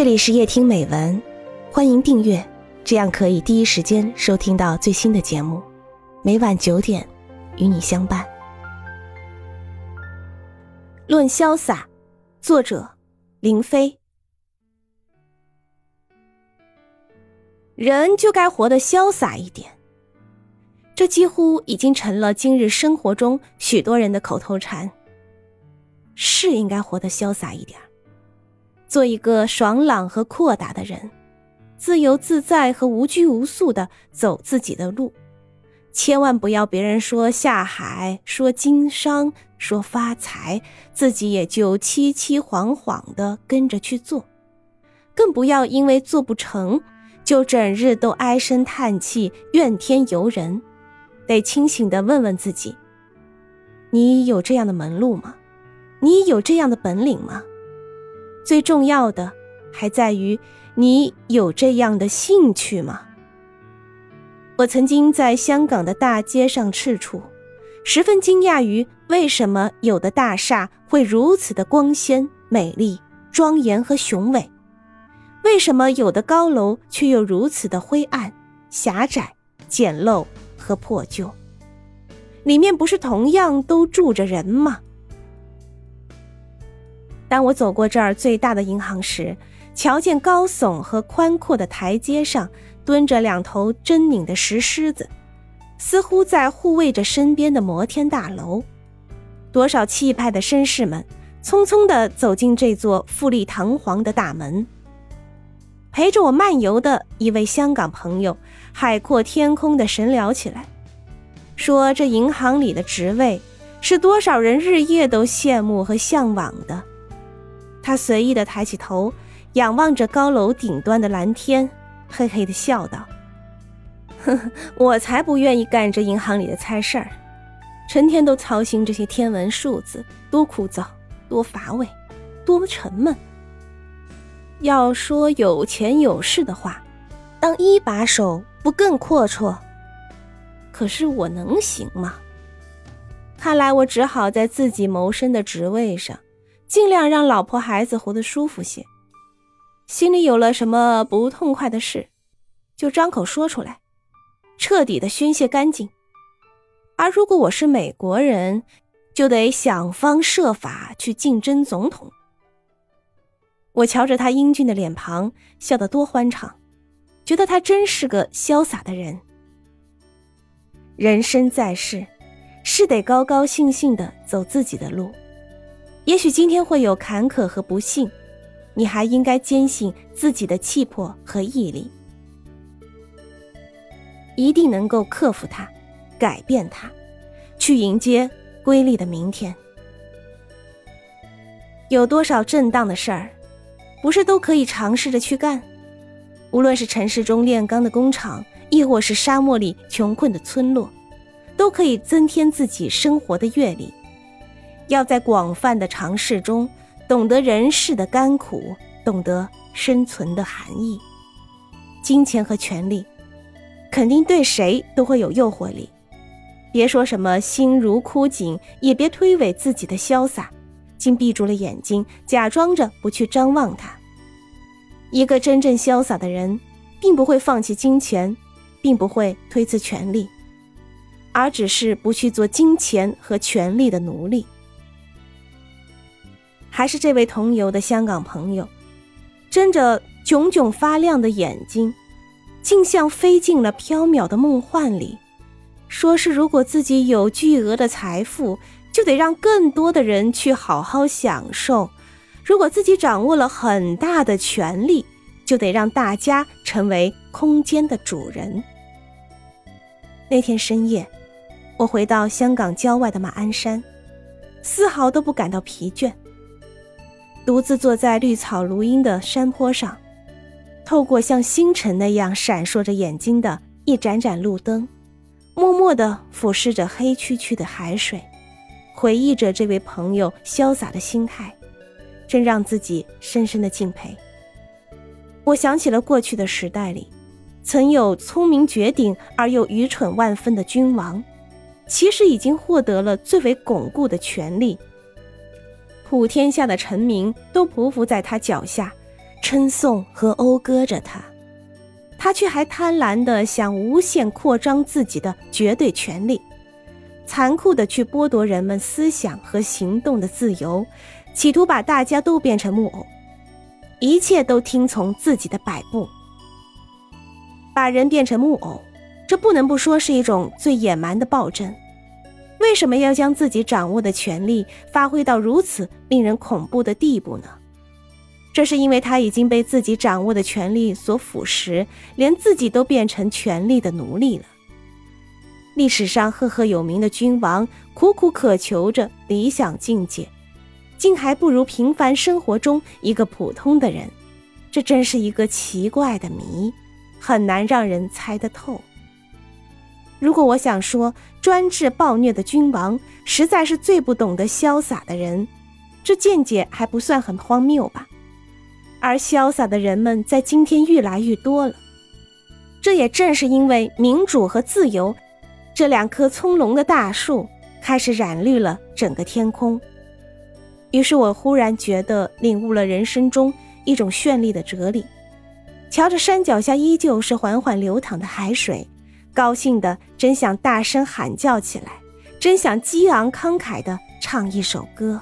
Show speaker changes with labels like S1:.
S1: 这里是夜听美文，欢迎订阅，这样可以第一时间收听到最新的节目。每晚九点，与你相伴。论潇洒，作者林飞。人就该活得潇洒一点，这几乎已经成了今日生活中许多人的口头禅。是应该活得潇洒一点。做一个爽朗和阔达的人，自由自在和无拘无束的走自己的路，千万不要别人说下海、说经商、说发财，自己也就凄凄惶惶的跟着去做，更不要因为做不成就整日都唉声叹气、怨天尤人。得清醒的问问自己：你有这样的门路吗？你有这样的本领吗？最重要的还在于你有这样的兴趣吗？我曾经在香港的大街上赤处，十分惊讶于为什么有的大厦会如此的光鲜、美丽、庄严和雄伟，为什么有的高楼却又如此的灰暗、狭窄、简陋和破旧？里面不是同样都住着人吗？当我走过这儿最大的银行时，瞧见高耸和宽阔的台阶上蹲着两头狰狞的石狮子，似乎在护卫着身边的摩天大楼。多少气派的绅士们匆匆地走进这座富丽堂皇的大门。陪着我漫游的一位香港朋友，海阔天空地神聊起来，说这银行里的职位是多少人日夜都羡慕和向往的。他随意的抬起头，仰望着高楼顶端的蓝天，嘿嘿的笑道：“呵呵，我才不愿意干这银行里的差事儿，成天都操心这些天文数字，多枯燥，多乏味，多沉闷。要说有钱有势的话，当一把手不更阔绰？可是我能行吗？看来我只好在自己谋生的职位上。”尽量让老婆孩子活得舒服些，心里有了什么不痛快的事，就张口说出来，彻底的宣泄干净。而如果我是美国人，就得想方设法去竞争总统。我瞧着他英俊的脸庞，笑得多欢畅，觉得他真是个潇洒的人。人生在世，是得高高兴兴的走自己的路。也许今天会有坎坷和不幸，你还应该坚信自己的气魄和毅力，一定能够克服它，改变它，去迎接瑰丽的明天。有多少震荡的事儿，不是都可以尝试着去干？无论是城市中炼钢的工厂，亦或是沙漠里穷困的村落，都可以增添自己生活的阅历。要在广泛的尝试中，懂得人世的甘苦，懂得生存的含义。金钱和权力，肯定对谁都会有诱惑力。别说什么心如枯井，也别推诿自己的潇洒，竟闭住了眼睛，假装着不去张望它。一个真正潇洒的人，并不会放弃金钱，并不会推辞权力，而只是不去做金钱和权力的奴隶。还是这位同游的香港朋友，睁着炯炯发亮的眼睛，竟像飞进了缥缈的梦幻里。说是如果自己有巨额的财富，就得让更多的人去好好享受；如果自己掌握了很大的权力，就得让大家成为空间的主人。那天深夜，我回到香港郊外的马鞍山，丝毫都不感到疲倦。独自坐在绿草如茵的山坡上，透过像星辰那样闪烁着眼睛的一盏盏路灯，默默地俯视着黑黢黢的海水，回忆着这位朋友潇洒的心态，真让自己深深的敬佩。我想起了过去的时代里，曾有聪明绝顶而又愚蠢万分的君王，其实已经获得了最为巩固的权力。普天下的臣民都匍匐在他脚下，称颂和讴歌着他，他却还贪婪地想无限扩张自己的绝对权力，残酷地去剥夺人们思想和行动的自由，企图把大家都变成木偶，一切都听从自己的摆布。把人变成木偶，这不能不说是一种最野蛮的暴政。为什么要将自己掌握的权力发挥到如此令人恐怖的地步呢？这是因为他已经被自己掌握的权力所腐蚀，连自己都变成权力的奴隶了。历史上赫赫有名的君王，苦苦渴求着理想境界，竟还不如平凡生活中一个普通的人。这真是一个奇怪的谜，很难让人猜得透。如果我想说，专制暴虐的君王实在是最不懂得潇洒的人，这见解还不算很荒谬吧？而潇洒的人们在今天越来越多了，这也正是因为民主和自由这两棵葱茏的大树开始染绿了整个天空。于是我忽然觉得领悟了人生中一种绚丽的哲理，瞧着山脚下依旧是缓缓流淌的海水。高兴的真想大声喊叫起来，真想激昂慷慨的唱一首歌。